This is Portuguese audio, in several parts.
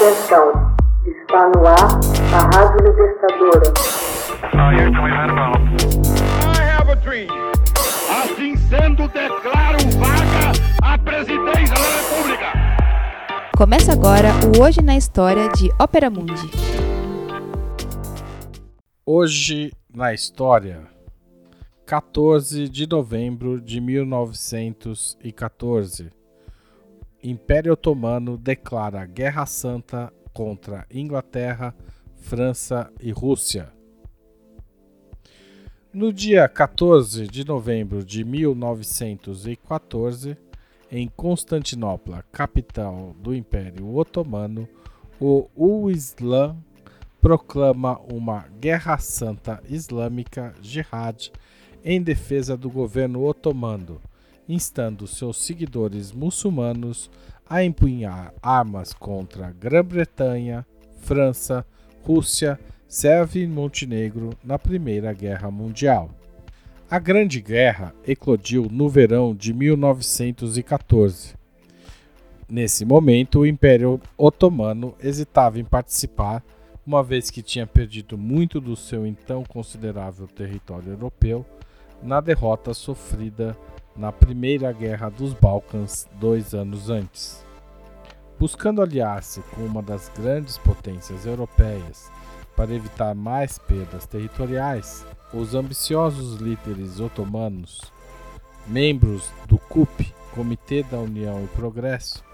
Atenção, está no ar a Rádio Libertadora. I have a dream. Assim sendo, declaro vaga a presidência da República. Começa agora o Hoje na História de Ópera Mundi. Hoje na História, 14 de novembro de 1914. Império Otomano declara Guerra Santa contra Inglaterra, França e Rússia. No dia 14 de novembro de 1914, em Constantinopla, capital do Império Otomano, o Islã proclama uma Guerra Santa Islâmica Jihad em defesa do governo otomano, instando seus seguidores muçulmanos a empunhar armas contra Grã-Bretanha, França, Rússia, Sérvia e Montenegro na Primeira Guerra Mundial. A Grande Guerra eclodiu no verão de 1914. Nesse momento, o Império Otomano hesitava em participar, uma vez que tinha perdido muito do seu então considerável território europeu na derrota sofrida na Primeira Guerra dos Balcãs dois anos antes. Buscando aliar-se com uma das grandes potências europeias para evitar mais perdas territoriais, os ambiciosos líderes otomanos, membros do CUP, Comitê da União e Progresso,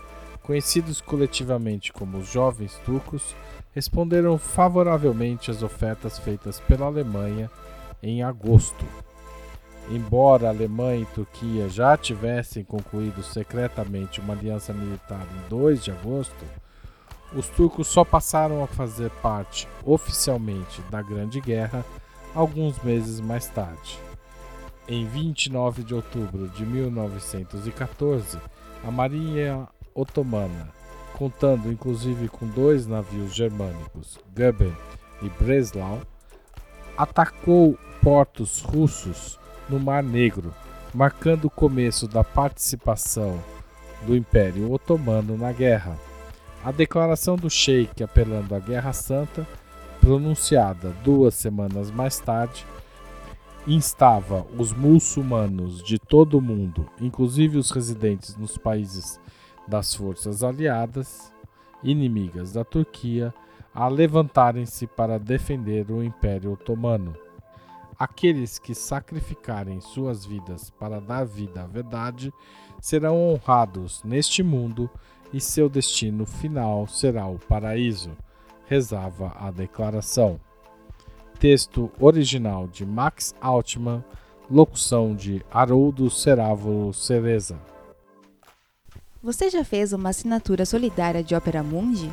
conhecidos coletivamente como os Jovens Turcos, responderam favoravelmente às ofertas feitas pela Alemanha em agosto Embora Alemanha e Turquia já tivessem concluído secretamente uma aliança militar em 2 de agosto, os turcos só passaram a fazer parte oficialmente da Grande Guerra alguns meses mais tarde. Em 29 de outubro de 1914, a Marinha Otomana, contando inclusive com dois navios germânicos, Goeben e Breslau, atacou portos russos no Mar Negro, marcando o começo da participação do Império Otomano na guerra. A declaração do Sheik apelando à Guerra Santa, pronunciada duas semanas mais tarde, instava os muçulmanos de todo o mundo, inclusive os residentes nos países das forças aliadas, inimigas da Turquia, a levantarem-se para defender o Império Otomano. Aqueles que sacrificarem suas vidas para dar vida à verdade serão honrados neste mundo e seu destino final será o paraíso, rezava a declaração. Texto original de Max Altman, locução de Haroldo Cerávulo Cereza. Você já fez uma assinatura solidária de Ópera Mundi?